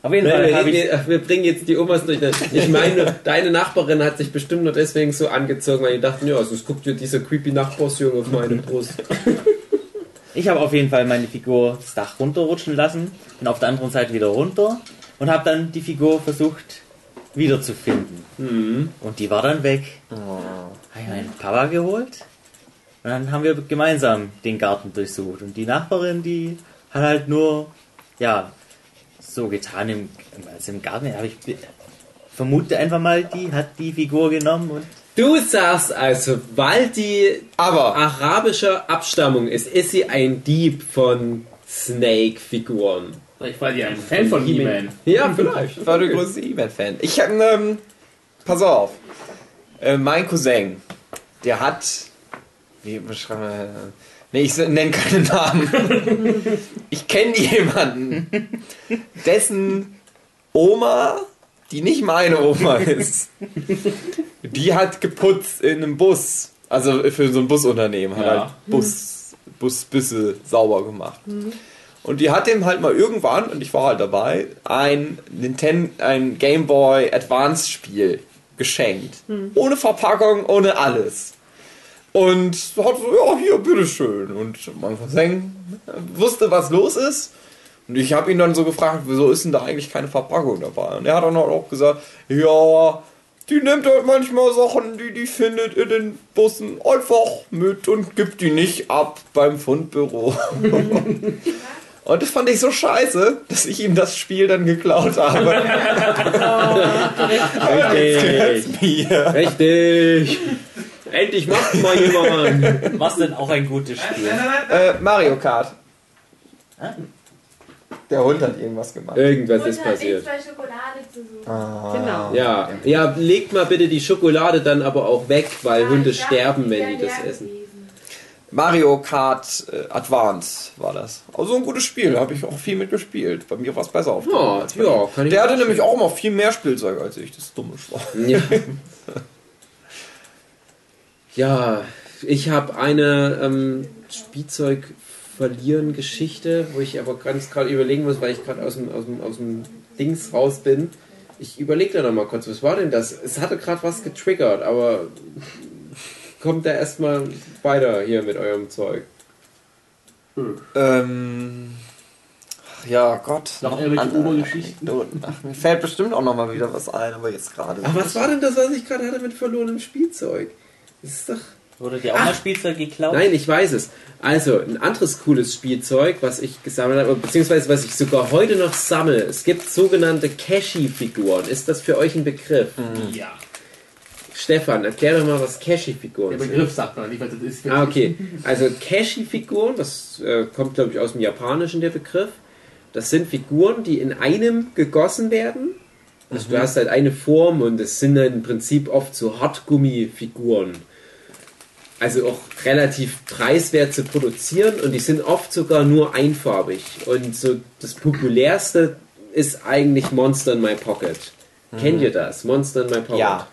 Auf jeden Fall wir, reden, ich. wir- wir bringen jetzt die Omas durch. Ich meine, deine Nachbarin hat sich bestimmt nur deswegen so angezogen, weil die dachten, ja, sonst guckt dir dieser creepy Nachbarsjunge auf meine Brust. Ich habe auf jeden Fall meine Figur das Dach runterrutschen lassen, bin auf der anderen Seite wieder runter und habe dann die Figur versucht wiederzufinden. Und die war dann weg. Habe ich meinen Papa geholt und dann haben wir gemeinsam den Garten durchsucht. Und die Nachbarin, die hat halt nur, ja, so getan, im, als im Garten. Hab ich vermute einfach mal, die hat die Figur genommen und Du sagst also, weil die Aber arabischer Abstammung ist, ist sie ein Dieb von Snake-Figuren. Ich war ja ein Fan von He-Man. Ja, vielleicht. ich war der größte E-Man-Fan. Ich hab, ähm, pass auf. Äh, mein Cousin, der hat, wie beschreiben wir, nee, ich nenne keine Namen. ich kenne jemanden, dessen Oma, die nicht meine Oma ist, die hat geputzt in einem Bus. Also für so ein Busunternehmen hat Ja. halt Bus, Busbüsse sauber gemacht. Und die hat dem halt mal irgendwann, und ich war halt dabei, ein Nintendo, ein Game Boy Advance Spiel geschenkt. Ohne Verpackung, ohne alles. Und hat so, ja, hier, bitteschön. Und mein Cousin wusste, was los ist. Und ich habe ihn dann so gefragt, wieso ist denn da eigentlich keine Verpackung dabei? Und er hat dann halt auch gesagt, ja, die nimmt halt manchmal Sachen, die die findet in den Bussen einfach mit und gibt die nicht ab beim Fundbüro. Und das fand ich so scheiße, dass ich ihm das Spiel dann geklaut habe. Gehört's mir. Richtig. Endlich macht mal jemand. was denn auch ein gutes Spiel. Äh, Mario Kart. Der Hund hat irgendwas gemacht. Irgendwas ist passiert. extra Schokolade zu suchen. Ah. Genau. Ja, ja, legt mal bitte die Schokolade dann aber auch weg, weil Ja, Hunde sterben, wenn die das essen. Mario Kart äh, Advance war das. Also ein gutes Spiel, habe ich auch viel mitgespielt. Bei mir war es besser. Ja, als bei ja, ich Der hatte nämlich auch immer viel mehr Spielzeug als ich, das ist dumme Schwein. Ja. ja, ich habe eine ähm, Spielzeug-Verlieren-Geschichte, wo ich aber ganz gerade überlegen muss, weil ich gerade aus dem, aus, dem, aus dem Dings raus bin. Ich überlege da noch mal kurz, was war denn das? Es hatte gerade was getriggert, aber kommt da erstmal weiter hier mit eurem Zeug. Ähm, ach ja, Gott. Noch irgendwelche Obergeschichten? Ach, mir fällt bestimmt auch noch mal wieder was ein, aber jetzt gerade. Aber was war denn das, was ich gerade hatte mit verlorenem Spielzeug? Das ist doch. Wurde dir auch mal Spielzeug geklaut? Nein, ich weiß es. Also, ein anderes cooles Spielzeug, was ich gesammelt habe, beziehungsweise was ich sogar heute noch sammle. Es gibt sogenannte Cashy-Figuren. Ist das für euch ein Begriff? Ja. Stefan, erklär doch mal, was Cashy-Figuren Der sind. Begriff sagt man nicht, was das ist. Ah, okay. Also Cashy-Figuren, das äh, kommt, glaube ich, aus dem Japanischen, der Begriff. Das sind Figuren, die in einem gegossen werden. Also du hast halt eine Form und es sind dann im Prinzip oft so Hartgummi-Figuren. Also auch relativ preiswert zu produzieren und die sind oft sogar nur einfarbig. Und so das populärste ist eigentlich Monster in My Pocket. Kennt ihr das? Monster in My Pocket. Ja.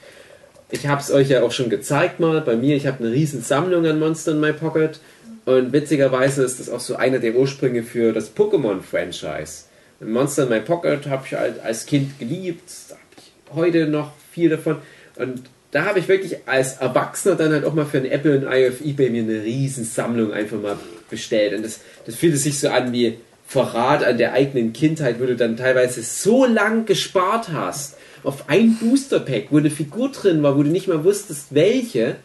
Ich habe es euch ja auch schon gezeigt mal bei mir. Ich habe eine riesen Sammlung an Monster in My Pocket. Und witzigerweise ist das auch so einer der Ursprünge für das Pokémon-Franchise. Monster in My Pocket habe ich halt als Kind geliebt. Da habe ich heute noch viel davon. Und da habe ich wirklich als Erwachsener dann halt auch mal für ein Apple und auf Ebay mir eine riesen Sammlung einfach mal bestellt. Und das, das fühlte sich so an wie Verrat an der eigenen Kindheit, wo du dann teilweise so lang gespart hast auf ein Booster-Pack, wo eine Figur drin war, wo du nicht mal wusstest, welche.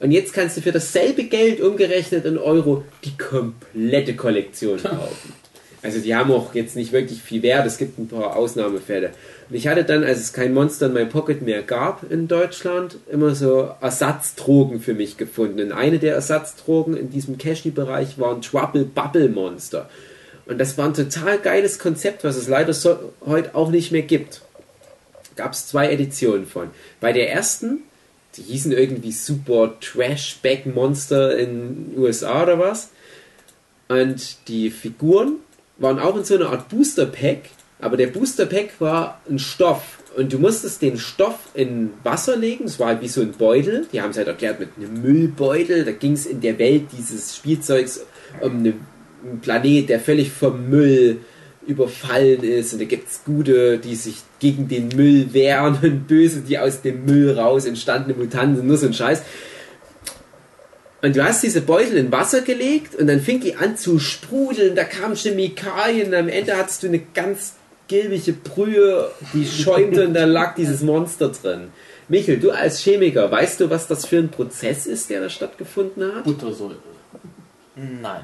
Und jetzt kannst du für dasselbe Geld umgerechnet in Euro die komplette Kollektion kaufen. Also die haben auch jetzt nicht wirklich viel Wert, es gibt ein paar Ausnahmefälle. Und ich hatte dann, als es kein Monster in my Pocket mehr gab in Deutschland, immer so Ersatzdrogen für mich gefunden. Und eine der Ersatzdrogen in diesem Cashy-Bereich war ein Trouble Bubble Monster. Und das war ein total geiles Konzept, was es leider so, heute auch nicht mehr gibt. Gab es zwei Editionen von. Bei der ersten, die hießen irgendwie Super Trash Back Monster in USA oder was. Und die Figuren waren auch in so einer Art Booster Pack, aber der Booster Pack war ein Stoff. Und du musstest den Stoff in Wasser legen, es war halt wie so ein Beutel, die haben es halt erklärt mit einem Müllbeutel, da ging es in der Welt dieses Spielzeugs um einen Planet, der völlig vom Müll überfallen ist. Und da gibt es Gute, die sich gegen den Müll wehren und Böse, die aus dem Müll raus entstandene Mutanten, nur so ein Scheiß. Und du hast diese Beutel in Wasser gelegt und dann fing die an zu sprudeln, da kamen Chemikalien und am Ende hattest du eine ganz gilbige Brühe, die schäumte und da lag dieses Monster drin. Michel, du als Chemiker, weißt du, was das für ein Prozess ist, der da stattgefunden hat? Buttersäure. Nein.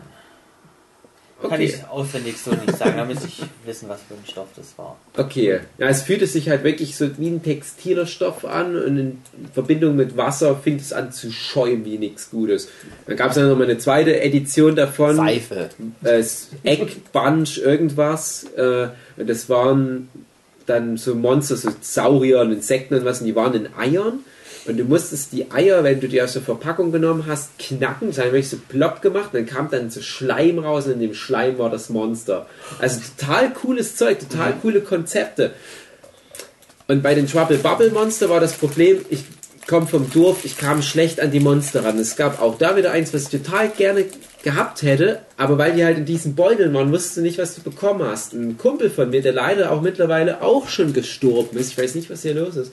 Kann Okay. ich auswendig so nicht sagen, da müsste ich wissen, was für ein Stoff das war. Okay, ja, es fühlte sich halt wirklich so wie ein textiler Stoff an und in Verbindung mit Wasser fing es an zu schäumen wie nichts Gutes. Dann gab es dann nochmal eine zweite Edition davon. Seife. äh, Eckbunch irgendwas. Äh, und das waren dann so Monster, so Saurier und Insekten und was, und die waren in Eiern. Und du musstest die Eier, wenn du die aus der Verpackung genommen hast, knacken. Das haben wirklich so plopp gemacht. Und dann kam dann so Schleim raus und in dem Schleim war das Monster. Also total cooles Zeug, total coole Konzepte. Und bei den Trouble Bubble Monster war das Problem, ich komme vom Dorf, ich kam schlecht an die Monster ran. Es gab auch da wieder eins, was ich total gerne gehabt hätte, aber weil die halt in diesen Beuteln waren, wusstest du nicht, was du bekommen hast. Ein Kumpel von mir, der leider auch mittlerweile auch schon gestorben ist, ich weiß nicht, was hier los ist,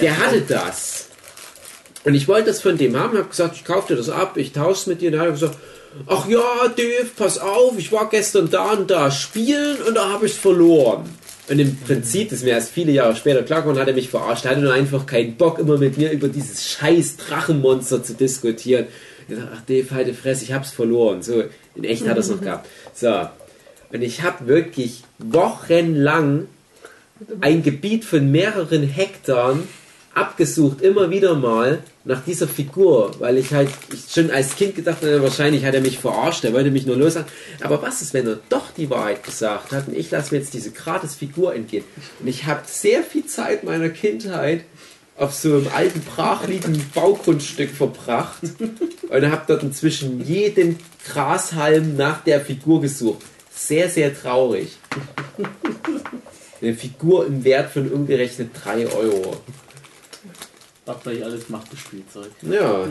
der hatte das. Und ich wollte das von dem haben, habe gesagt, ich kaufe dir das ab, ich tausche es mit dir. Und dann hat er gesagt, ach ja, Dave, pass auf, ich war gestern da und da spielen und da habe ich es verloren. Und im Prinzip, das ist mir erst viele Jahre später klar geworden, hat er mich verarscht. Er hatte nur einfach keinen Bock, immer mit mir über dieses scheiß Drachenmonster zu diskutieren. Ich dachte, ach Dave, halte Fresse, ich hab's verloren. So, in echt hat er es noch gehabt. So. Und ich habe wirklich wochenlang ein Gebiet von mehreren Hektar abgesucht, immer wieder mal nach dieser Figur, weil ich halt ich schon als Kind gedacht habe, wahrscheinlich hat er mich verarscht, er wollte mich nur lossagen. Aber was ist, wenn er doch die Wahrheit gesagt hat und ich lasse mir jetzt diese gratis Figur entgehen? Und ich habe sehr viel Zeit meiner Kindheit auf so einem alten, brachliegenden Baugrundstück verbracht und habe dort inzwischen jeden Grashalm nach der Figur gesucht. Sehr, sehr traurig. Eine Figur im Wert von umgerechnet 3 Euro. Was da ich alles macht, das Spielzeug. Ja.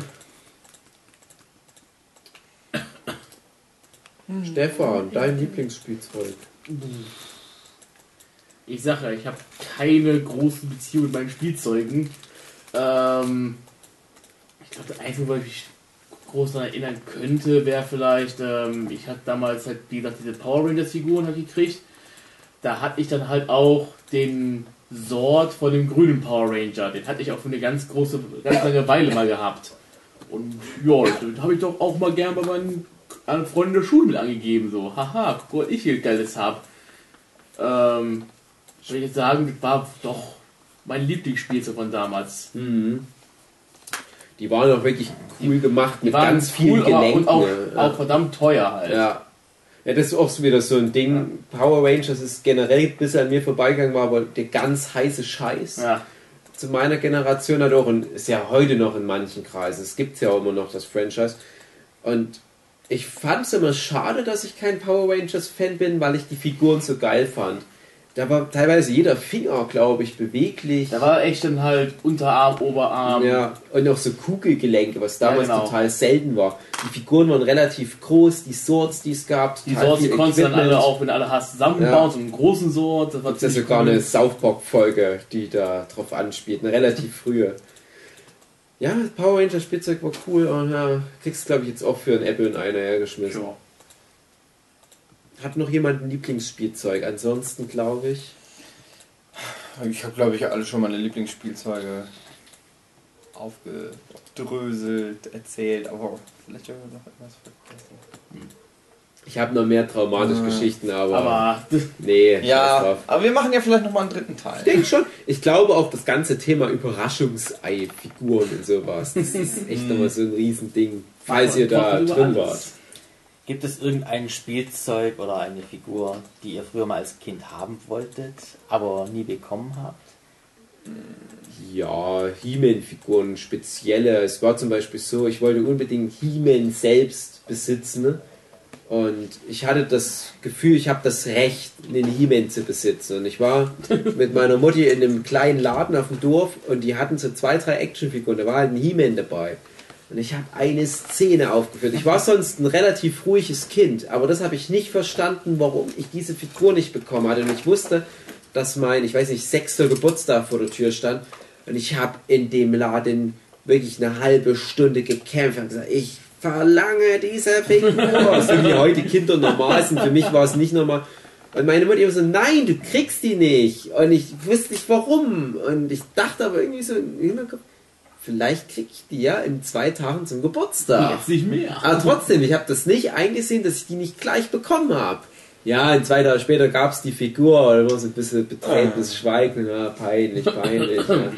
Stefan, dein Lieblingsspielzeug. Ich sage ja, ich habe keine große Beziehung mit meinen Spielzeugen. Ähm, ich glaube, das Einzige, was ich mich groß daran erinnern könnte, wäre vielleicht, ähm, ich hatte damals halt, wie gesagt, diese Power Rangers Figuren halt gekriegt. Da hatte ich dann halt auch den Sort von dem grünen Power Ranger. Den hatte ich auch für eine ganz große, ganz lange Weile mal gehabt. Und ja, den habe ich doch auch mal gern bei meinen äh, Freunden der Schule mit angegeben. So, haha, guck, was ich hier Geiles habe. Ähm, ich würde jetzt sagen, das war doch mein Lieblingsspielzeug von damals. Mhm. Die waren auch wirklich cool gemacht mit ganz vielen cool, aber- Gelenken. Und auch, ne? auch verdammt teuer halt. ja. Ja, das ist auch so wieder so ein Ding. Power Rangers ist generell bis an mir vorbeigegangen, war aber der ganz heiße Scheiß. Ja. zu meiner Generation hat auch und ist ja heute noch in manchen Kreisen. Es gibt ja auch immer noch das Franchise. Und ich fand es immer schade, dass ich kein Power Rangers Fan bin, weil ich die Figuren so geil fand. Da war teilweise jeder Finger, glaube ich, beweglich. Da war echt dann halt Unterarm, Oberarm. ja, und auch so Kugelgelenke, was damals Ja, genau. total selten war. Die Figuren waren relativ groß, die Swords, die es gab. Die Sorts, die konntest du dann alle auch, wenn du alle hast, zusammenbauen, so einen großen Sort. Das war Das ist ja sogar cool. eine South Park-Folge, die da drauf anspielt. Eine relativ frühe. Ja, Power Ranger Spielzeug war cool und ja, kriegst glaube ich jetzt auch für ein Apple in einer hergeschmissen. Ja. Hat noch jemand ein Lieblingsspielzeug? Ansonsten glaube ich. Ich habe, glaube ich, alle schon meine Lieblingsspielzeuge aufgedröselt, erzählt, aber vielleicht haben wir noch etwas vergessen. Ich habe noch mehr traumatische Geschichten, aber, Aber nee. Ja, drauf. aber wir machen ja vielleicht nochmal einen dritten Ich Teil. denke schon. Ich glaube auch das ganze Thema Überraschungsei-Figuren und sowas. Das ist echt nochmal so ein Riesending. Falls ihr da drin wart. Gibt es irgendein Spielzeug oder eine Figur, die ihr früher mal als Kind haben wolltet, aber nie bekommen habt? Ja, He-Man-Figuren, spezielle. Es war zum Beispiel so, ich wollte unbedingt He-Man selbst besitzen. Und ich hatte das Gefühl, ich habe das Recht, einen He-Man zu besitzen. Und ich war mit meiner Mutti in einem kleinen Laden auf dem Dorf und die hatten so zwei, drei Actionfiguren. Da war halt ein He-Man dabei. Und ich habe eine Szene aufgeführt. Ich war sonst ein relativ ruhiges Kind, aber das habe ich nicht verstanden, warum ich diese Figur nicht bekommen hatte. Und ich wusste, dass mein, ich weiß nicht, sechster Geburtstag vor der Tür stand. Und ich habe in dem Laden wirklich eine halbe Stunde gekämpft und gesagt, ich verlange diese Figur. so wie heute Kinder normal sind. Für mich war es nicht normal. Und meine Mutter immer so, nein, du kriegst die nicht. Und ich wusste nicht warum. Und ich dachte aber irgendwie so im Hinterkopf, vielleicht krieg ich die ja in zwei Tagen zum Geburtstag. jetzt nicht mehr. Aber trotzdem, ich habe das nicht eingesehen, dass ich die nicht gleich bekommen habe. Ja, und zwei Tage später gab es die Figur, oder war so ein bisschen betretenes Schweigen, ja, peinlich, peinlich. ja.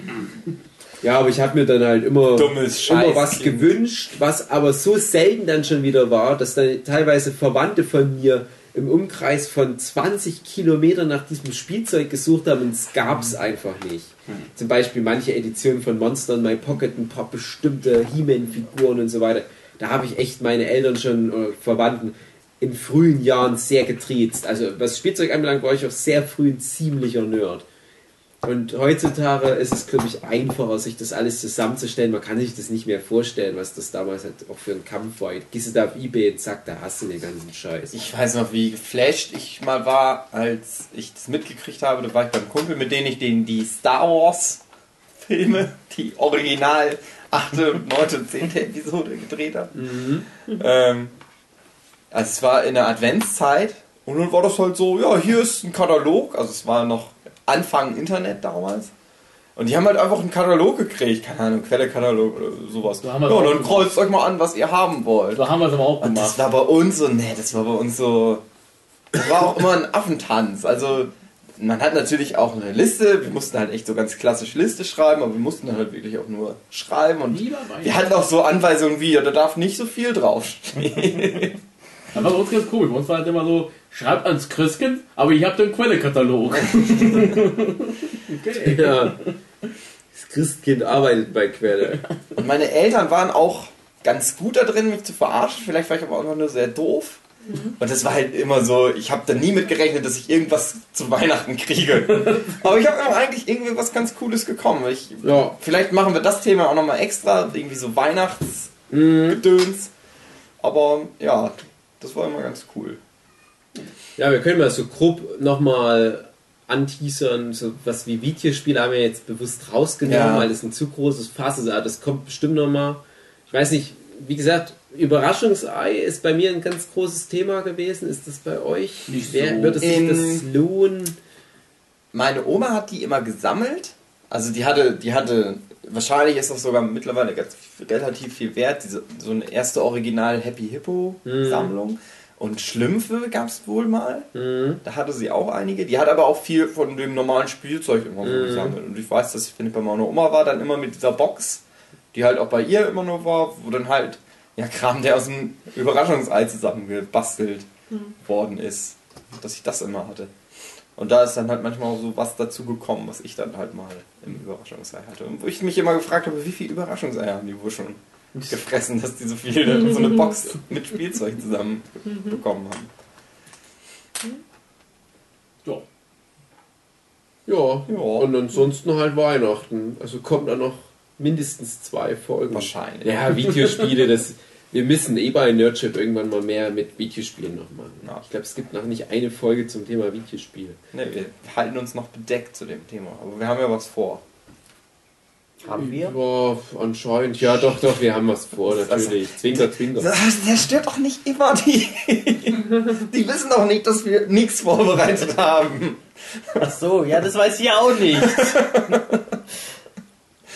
ja, aber ich habe mir dann halt immer, immer was gewünscht, was aber so selten dann schon wieder war, dass dann teilweise Verwandte von mir im Umkreis von 20 Kilometern nach diesem Spielzeug gesucht haben und es gab es einfach nicht. Zum Beispiel manche Editionen von Monster in My Pocket, ein paar bestimmte He-Man-Figuren und so weiter. Da habe ich echt meine Eltern schon äh, Verwandten in frühen Jahren sehr getriezt. Also was Spielzeug anbelangt, war ich auch sehr früh ein ziemlicher Nerd. Und heutzutage ist es, glaube ich, einfacher, sich das alles zusammenzustellen. Man kann sich das nicht mehr vorstellen, was das damals halt auch für ein Kampf war. Gehst du da auf Ebay und zack, da hast du den ganzen Scheiß. Ich weiß noch, wie geflasht ich mal war, als ich das mitgekriegt habe. Da war ich beim Kumpel, mit dem ich den, die Star Wars Filme, die original 8., 9. und 10. Episode gedreht habe. Ähm, also es war in der Adventszeit und dann war das halt so, ja, hier ist ein Katalog. Also es war noch Anfang Internet damals. Und die haben halt einfach einen Katalog gekriegt, keine Ahnung, Quelle-Katalog oder sowas. So Ja, haben wir und dann kreuzt euch mal an, was ihr haben wollt. So haben wir es aber auch Und gemacht. das war bei uns so, nee, das war bei uns so, das war auch immer ein Affentanz. Also man hat natürlich auch eine Liste, wir mussten halt echt so ganz klassisch Liste schreiben, aber wir mussten dann halt wirklich auch nur schreiben und wir hatten auch so Anweisungen wie, ja, da darf nicht so viel draufstehen. Das war bei uns ganz cool. Bei uns war halt immer so, schreibt ans Christkind, aber ich habe den Quellekatalog. okay. Ja. Das Christkind arbeitet bei Quelle. Und meine Eltern waren auch ganz gut da drin, mich zu verarschen, vielleicht war ich aber auch einfach nur sehr doof. Und das war halt immer so, ich habe da nie mit gerechnet, dass ich irgendwas zu Weihnachten kriege. Aber ich habe immer eigentlich irgendwie was ganz Cooles bekommen. Ich, Ja. Vielleicht machen wir das Thema auch nochmal extra, irgendwie so Weihnachtsgedöns. Aber ja, das war immer ganz cool. Ja, wir können mal so grob nochmal anteasern, so was wie Videospiele haben wir jetzt bewusst rausgenommen, Ja. weil das ein zu großes Fass ist. Aber das kommt bestimmt nochmal. Ich weiß nicht, wie gesagt, Überraschungsei ist bei mir ein ganz großes Thema gewesen. Ist das bei euch? Nicht Wer, so. wird es sich In- das lohnen? Meine Oma hat die immer gesammelt. Also die hatte, die hatte, wahrscheinlich ist das sogar mittlerweile ganz, relativ viel wert, diese, so eine erste Original Happy Hippo Sammlung. Und Schlümpfe gab es wohl mal. Da hatte sie auch einige. Die hat aber auch viel von dem normalen Spielzeug immer so gesammelt. Und ich weiß, dass ich, wenn ich bei meiner Oma war, dann immer mit dieser Box, die halt auch bei ihr immer nur war, wo dann halt ja Kram, der aus dem Überraschungsei zusammengebastelt worden ist. Dass ich das immer hatte. Und da ist dann halt manchmal auch so was dazu gekommen, was ich dann halt mal im Überraschungsei hatte. Und wo ich mich immer gefragt habe, wie viele Überraschungseier haben die wohl schon gefressen, dass die so viel so eine Box mit Spielzeug zusammen bekommen haben. Ja. Ja. Ja. Und ansonsten halt Weihnachten. Also kommt da noch mindestens zwei Folgen. Wahrscheinlich. Ja, Videospiele, das. Wir müssen eh bei Nerdship irgendwann mal mehr mit Videospielen noch machen. Ja. Ich glaube, es gibt noch nicht eine Folge zum Thema Videospiele. Ne, wir halten uns noch bedeckt zu dem Thema, aber wir haben ja was vor. Haben wir? Ja, anscheinend. Ja, doch, doch, wir haben was vor, natürlich. Zwinker, zwinker. Das, das stört doch nicht immer die. Die wissen doch nicht, dass wir nichts vorbereitet haben. Ach so, ja, das weiß ich ja auch nicht.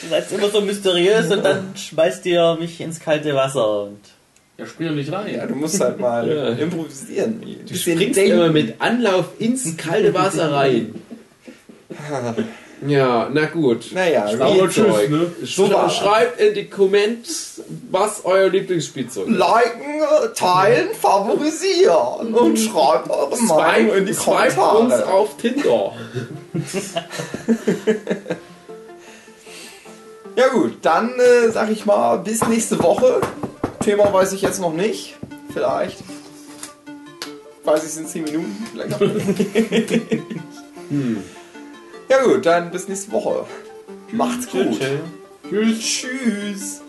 Du seid immer so mysteriös und dann schmeißt ihr mich ins kalte Wasser und Ja, spring doch nicht rein. Ja, du musst halt mal Ja. improvisieren. Du springst immer mit Anlauf ins kalte Wasser rein. Ja, na gut. Naja, Spielzeug. ne? War- schreibt in die Comments, was euer Lieblingsspielzeug ist. liken, teilen, favorisieren und schreibt eure Meinung in die Swipe uns Kommentare. auf Tinder. Ja gut, dann äh, sag ich mal bis nächste Woche. Thema weiß ich jetzt noch nicht. Vielleicht. Weiß ich es in 10 Minuten. Vielleicht auch nicht. Ja gut, dann bis nächste Woche. Macht's gut. Tschüss. Tschüss. Tschüss.